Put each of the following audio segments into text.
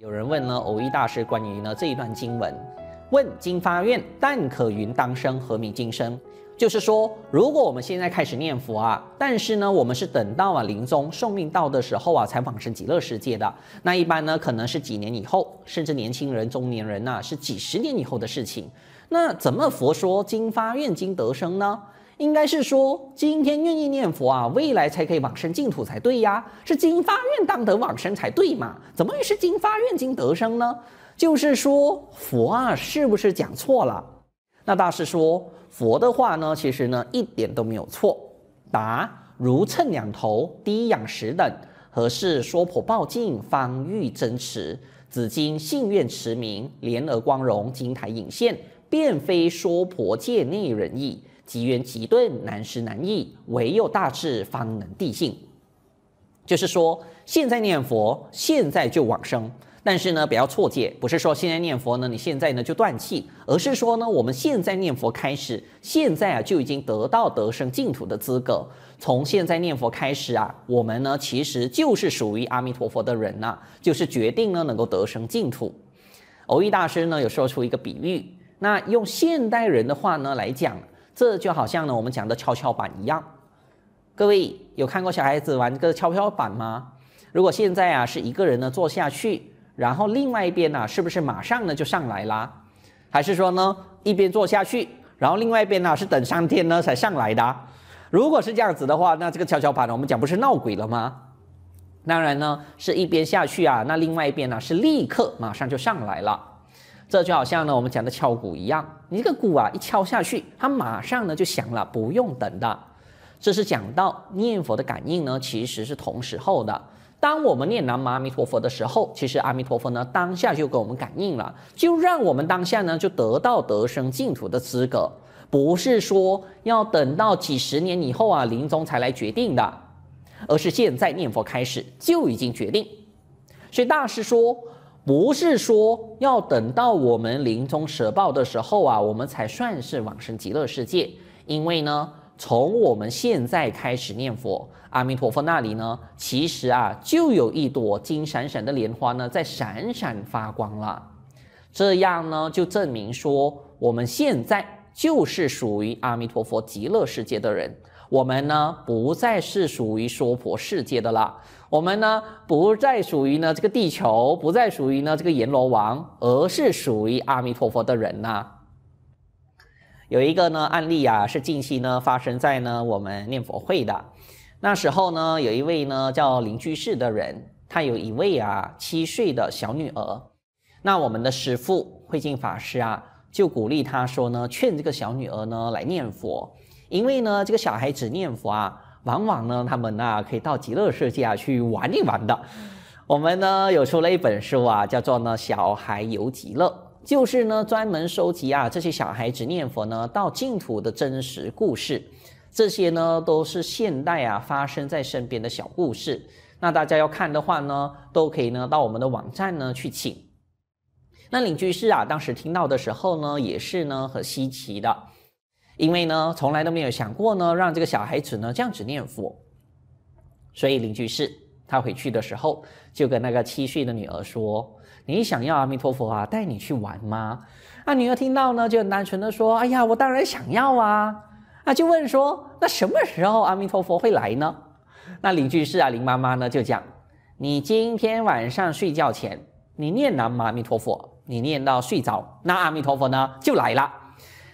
有人问呢，蕅益大师关于呢这一段经文，问经发愿，但可云当生，何名今生？就是说，如果我们现在开始念佛啊，但是呢，我们是等到啊临终寿命到的时候啊，才往生极乐世界的。那一般呢，可能是几年以后，甚至年轻人、中年人呐、是几十年以后的事情。那怎么佛说经发愿经得生呢？应该是说，今天愿意念佛啊，未来才可以往生净土才对呀，是经发愿当得往生才对嘛？怎么也是经发愿经得生呢？就是说佛啊，是不是讲错了？那大师说佛的话呢，其实呢一点都没有错。答：如秤两头，滴氧实等，何事说婆报尽，方欲真实？此经信愿持名，莲娥光荣，金台影现，便非说婆界内人意。极圆极顿，难施难易，唯有大智方能地性。就是说，现在念佛，现在就往生。但是呢，不要错解，不是说现在念佛呢，你现在呢就断气，而是说呢，我们现在念佛开始，现在啊就已经得到得生净土的资格。从现在念佛开始啊，我们呢其实就是属于阿弥陀佛的人呐、就是决定呢能够得生净土。蕅益大师呢有说出一个比喻，那用现代人的话呢来讲。这就好像呢，我们讲的跷跷板一样。各位有看过小孩子玩这个跷跷板吗？如果现在啊是一个人呢坐下去，然后另外一边呢、是不是马上呢就上来啦？还是说呢一边坐下去，然后另外一边呢是等三天呢才上来的？如果是这样子的话，那这个跷跷板呢我们讲不是闹鬼了吗？当然呢是一边下去啊，那另外一边呢是立刻马上就上来了。这就好像呢，我们讲的敲鼓一样，你这个鼓啊一敲下去，它马上呢就响了，不用等的。这是讲到念佛的感应呢，其实是同时候的。当我们念南无阿弥陀佛的时候，其实阿弥陀佛呢当下就给我们感应了，就让我们当下呢就得到得生净土的资格，不是说要等到几十年以后啊临终才来决定的，而是现在念佛开始就已经决定。所以大师说。不是说要等到我们临终舍报的时候啊，我们才算是往生极乐世界。因为呢，从我们现在开始念佛，阿弥陀佛那里呢，其实啊，就有一朵金闪闪的莲花呢，在闪闪发光了。这样呢，就证明说，我们现在就是属于阿弥陀佛极乐世界的人。我们呢，不再是属于娑婆世界的了。我们呢，不再属于呢这个地球，不再属于呢这个阎罗王，而是属于阿弥陀佛的人呐、有一个呢案例啊，是近期呢发生在呢我们念佛会的。那时候呢，有一位呢叫林居士的人，他有一位啊七岁的小女儿。那我们的师父慧净法师啊，就鼓励他说呢，劝这个小女儿呢来念佛，因为呢这个小孩子念佛啊。往往呢，他们呢可以到极乐世界啊去玩一玩的。我们呢有出了一本书啊，叫做呢《小孩游极乐》，就是呢专门收集啊这些小孩子念佛呢到净土的真实故事。这些呢都是现代啊发生在身边的小故事。那大家要看的话呢，都可以呢到我们的网站呢去请。那林居士啊，当时听到的时候呢，也是呢很稀奇的。因为呢，从来都没有想过呢，让这个小孩子呢这样子念佛，所以林居士他回去的时候就跟那个七岁的女儿说：“你想要阿弥陀佛啊带你去玩吗？”那女儿听到呢就很单纯的说：“哎呀，我当然想要啊！”啊就问说：“那什么时候阿弥陀佛会来呢？”那林居士啊，林妈妈呢就讲：“你今天晚上睡觉前，你念南无阿弥陀佛，你念到睡着，那阿弥陀佛呢就来了。”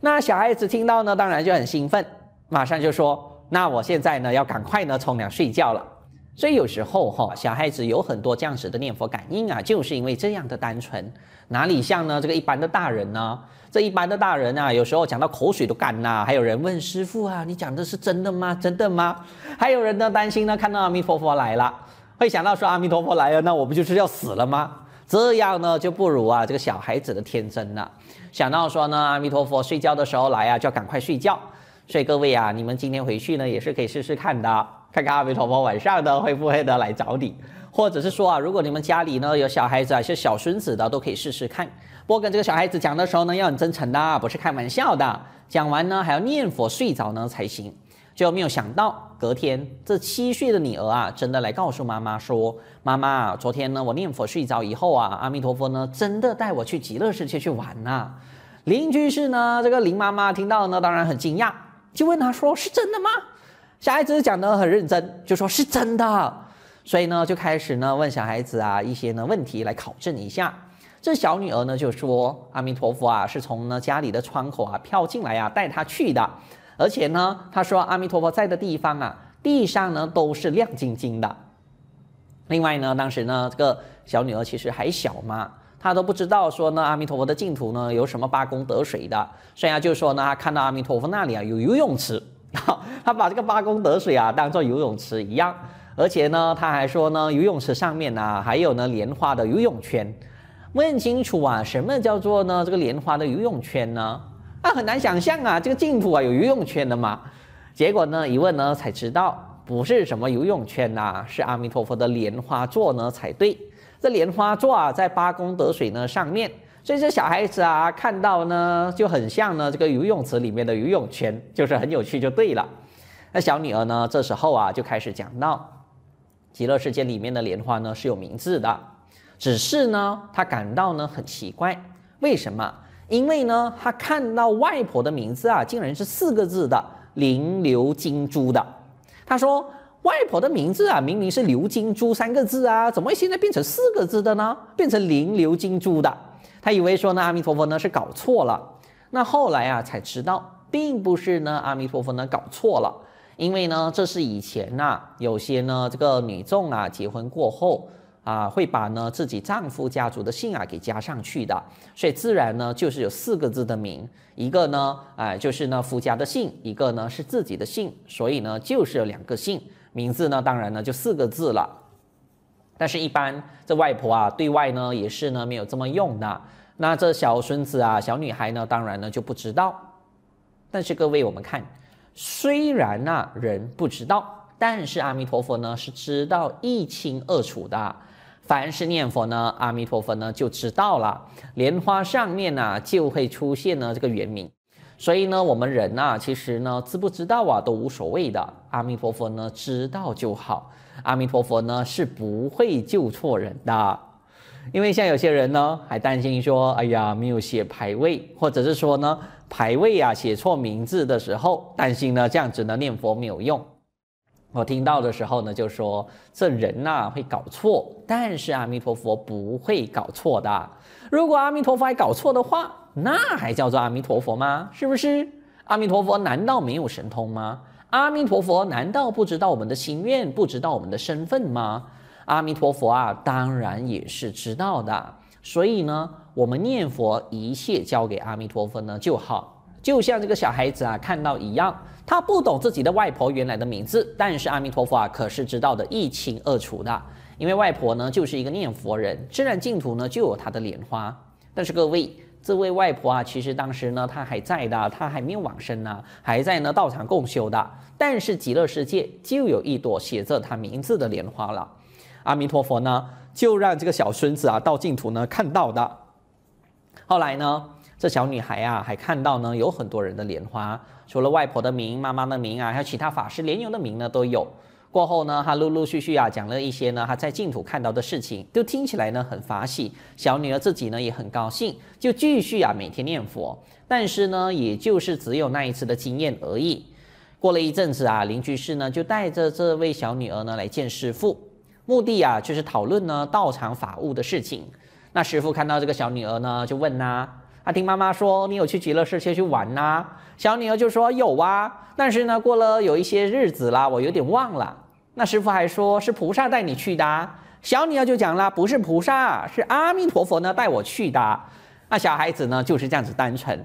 那小孩子听到呢，当然就很兴奋，马上就说：“那我现在呢，要赶快呢冲凉睡觉了。”所以有时候哈，小孩子有很多这样子的念佛感应啊，就是因为这样的单纯，哪里像呢这个一般的大人呢？这一般的大人啊，有时候讲到口水都干呐。还有人问师父啊：“你讲的是真的吗？真的吗？”还有人呢担心呢，看到阿弥陀佛来了，会想到说阿弥陀佛来了，那我不就是要死了吗？这样呢就不如啊这个小孩子的天真了。想到说呢，阿弥陀佛睡觉的时候来啊，就要赶快睡觉。所以各位啊，你们今天回去呢，也是可以试试看的，看看阿弥陀佛晚上呢会不会的来找你，或者是说啊，如果你们家里呢有小孩子啊，是小孙子的，都可以试试看。不过跟这个小孩子讲的时候呢，要很真诚的，不是开玩笑的。讲完呢，还要念佛睡着呢才行。就没有想到隔天，这七岁的女儿啊，真的来告诉妈妈说：“妈妈，昨天呢，我念佛睡着以后啊，阿弥陀佛呢，真的带我去极乐世界去玩呐、”邻居是呢，这个林妈妈听到呢，当然很惊讶，就问她说：“是真的吗？”小孩子讲得很认真，就说是真的。所以呢，就开始呢问小孩子啊一些呢问题来考证一下。这小女儿呢就说：“阿弥陀佛啊，是从呢家里的窗口啊飘进来啊，带她去的。”而且呢，他说阿弥陀佛在的地方啊，地上呢都是亮晶晶的。另外呢，当时呢，这个小女儿其实还小嘛，她都不知道说呢，阿弥陀佛的净土呢有什么八功德水的。所以啊，就说呢，她看到阿弥陀佛那里啊有游泳池，她把这个八功德水啊当做游泳池一样。而且呢，她还说呢，游泳池上面呢还有呢莲花的游泳圈。问清楚啊，什么叫做呢这个莲花的游泳圈呢？啊，很难想象啊，这个净土啊有游泳圈的嘛？结果呢，一问呢才知道，不是什么游泳圈呐、是阿弥陀佛的莲花座呢才对。这莲花座啊，在八功德水呢上面，所以这小孩子啊看到呢就很像呢这个游泳池里面的游泳圈，就是很有趣就对了。那小女儿呢这时候啊就开始讲到，极乐世界里面的莲花呢是有名字的，只是呢她感到呢很奇怪，为什么？因为呢，他看到外婆的名字啊，竟然是四个字的“灵流金珠”的。他说：“外婆的名字啊，明明是‘流金珠’三个字啊，怎么现在变成四个字的呢？变成‘灵流金珠’的？”他以为说呢，阿弥陀佛呢是搞错了。那后来啊，才知道，并不是呢，阿弥陀佛呢搞错了，因为呢，这是以前呐、有些呢这个女众啊结婚过后。啊，会把呢自己丈夫家族的姓啊给加上去的，所以自然呢就是有四个字的名，一个呢，哎就是呢夫家的姓，一个呢是自己的姓，所以呢就是有两个姓，名字呢当然呢就四个字了。但是，一般这外婆啊对外呢也是呢没有这么用的，那这小孙子啊小女孩呢当然呢就不知道。但是各位我们看，虽然呢、人不知道，但是阿弥陀佛呢是知道一清二楚的。凡是念佛呢，阿弥陀佛呢就知道了，莲花上面呢、就会出现呢这个原名，所以呢我们人呐、啊、其实呢知不知道啊都无所谓的，阿弥陀佛呢知道就好，阿弥陀佛呢是不会救错人的，因为像有些人呢还担心说，哎呀没有写牌位，或者是说呢牌位啊写错名字的时候，担心呢这样子呢念佛没有用。我听到的时候呢，就说这人呐、会搞错，但是阿弥陀佛不会搞错的。如果阿弥陀佛还搞错的话，那还叫做阿弥陀佛吗？是不是？阿弥陀佛难道没有神通吗？阿弥陀佛难道不知道我们的心愿，不知道我们的身份吗？阿弥陀佛啊，当然也是知道的。所以呢，我们念佛一切交给阿弥陀佛呢就好。就像这个小孩子啊看到一样，他不懂自己的外婆原来的名字，但是阿弥陀佛啊可是知道的一清二楚的，因为外婆呢就是一个念佛人，自然净土呢就有她的莲花。但是各位，这位外婆啊，其实当时呢她还在的，她还没有往生呢，还在呢道场共修的。但是极乐世界就有一朵写着她名字的莲花了，阿弥陀佛呢就让这个小孙子啊到净土呢看到的。后来呢？这小女孩啊，还看到呢，有很多人的莲花，除了外婆的名、妈妈的名啊，还有其他法师莲友的名呢，都有。过后呢，她陆陆续续啊，讲了一些呢，她在净土看到的事情，都听起来呢很法喜。小女儿自己呢也很高兴，就继续啊每天念佛。但是呢，也就是只有那一次的经验而已。过了一阵子啊，林居士呢就带着这位小女儿呢来见师父，目的啊就是讨论呢道场法务的事情。那师父看到这个小女儿呢，就问呐。他听妈妈说，你有去极乐世界去玩呐、小女儿就说有啊，但是呢，过了有一些日子啦，我有点忘了。那师父还说是菩萨带你去的、啊。小女儿就讲了，不是菩萨，是阿弥陀佛呢带我去的。那小孩子呢就是这样子单纯。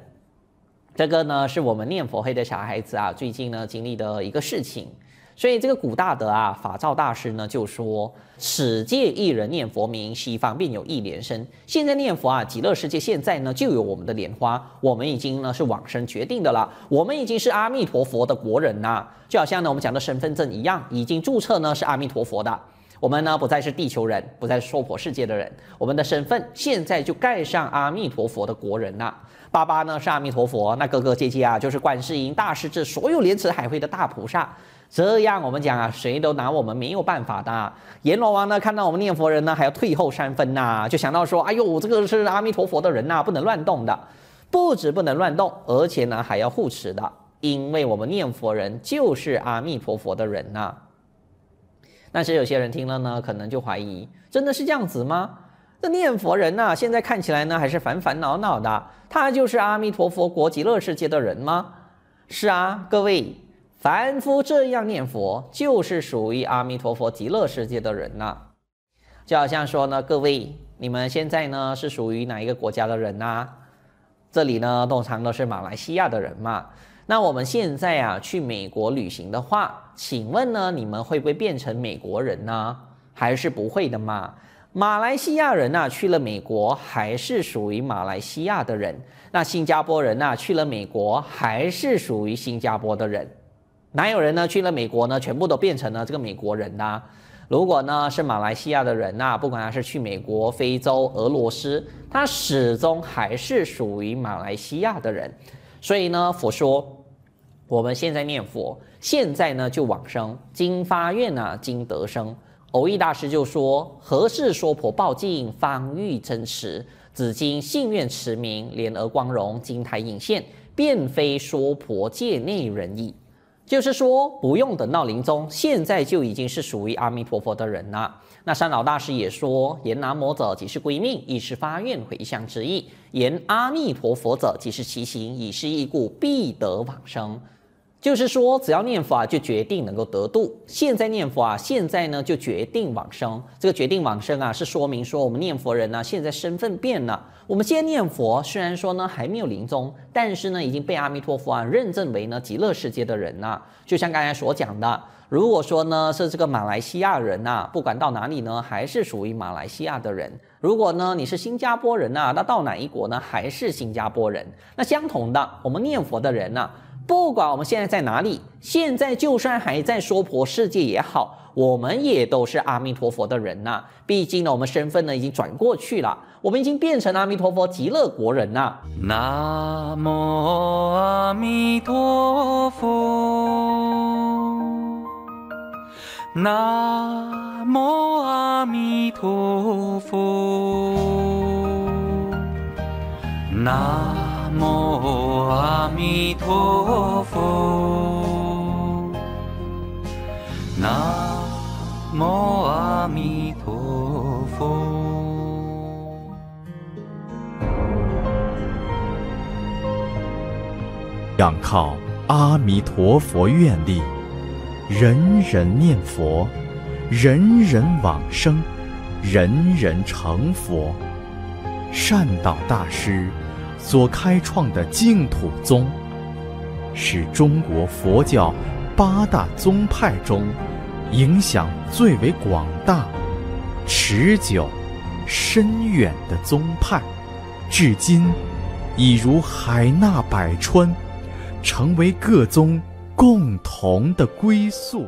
这个呢是我们念佛会的小孩子啊，最近呢经历的一个事情。所以这个古大德啊，法照大师呢就说：“此界一人念佛名，西方便有一莲生。”现在念佛啊，极乐世界现在呢就有我们的莲花，我们已经呢是往生决定的了，我们已经是阿弥陀佛的国人呐，就好像呢我们讲的身份证一样，已经注册呢是阿弥陀佛的。我们呢不再是地球人，不再是娑婆世界的人，我们的身份现在就盖上阿弥陀佛的国人呐。爸爸呢是阿弥陀佛，那哥哥姐姐啊就是观世音、大势至所有莲池海会的大菩萨。这样我们讲啊，谁都拿我们没有办法的。阎罗王呢，看到我们念佛人呢，还要退后三分呐、就想到说，哎呦，这个是阿弥陀佛的人呐、不能乱动的。不止不能乱动，而且呢还要护持的，因为我们念佛人就是阿弥陀佛的人呐、但是有些人听了呢，可能就怀疑，真的是这样子吗？这念佛人呐、现在看起来呢，还是烦烦恼恼的，他就是阿弥陀佛国极乐世界的人吗？是啊，各位。凡夫这样念佛，就是属于阿弥陀佛极乐世界的人呐、就好像说呢，各位，你们现在呢是属于哪一个国家的人呐、这里呢通常都是马来西亚的人嘛。那我们现在啊去美国旅行的话，请问呢你们会不会变成美国人呢？还是不会的嘛？马来西亚人呐、去了美国，还是属于马来西亚的人。那新加坡人呐、去了美国，还是属于新加坡的人。哪有人呢去了美国呢，全部都变成了这个美国人呐？如果呢是马来西亚的人呐，不管他是去美国、非洲、俄罗斯，他始终还是属于马来西亚的人。所以呢，佛说我们现在念佛，现在呢就往生，经发愿呐，经得生。蕅益大师就说：何事说婆报尽，方欲真实？只今信愿持名，莲额光荣，金台映现，便非说婆界内人矣。就是说，不用等到临终，现在就已经是属于阿弥陀佛的人了。那三老大师也说，言南无者即是归命，亦是发愿回向之意；言阿弥陀佛者，即是其行，以是义故，必得往生。就是说，只要念佛啊，就决定能够得度。现在念佛啊，现在呢就决定往生。这个决定往生啊，是说明说我们念佛人呢，现在身份变了。我们现在念佛，虽然说呢还没有临终，但是呢已经被阿弥陀佛啊认证为呢极乐世界的人了。就像刚才所讲的，如果说呢是这个马来西亚人呐，不管到哪里呢，还是属于马来西亚的人。如果呢你是新加坡人呐，那到哪一国呢，还是新加坡人。那相同的，我们念佛的人呐。不管我们现在在哪里，现在就算还在娑婆世界也好，我们也都是阿弥陀佛的人呐、毕竟呢，我们身份呢已经转过去了，我们已经变成阿弥陀佛极乐国人呐。南无阿弥陀佛，南无阿弥陀佛，南。南无阿弥陀佛，南无阿弥陀佛。仰靠阿弥陀佛愿力，人人念佛，人人往生，人人成佛。善导大师。所开创的净土宗，是中国佛教八大宗派中影响最为广大、持久、深远的宗派，至今已如海纳百川，成为各宗共同的归宿。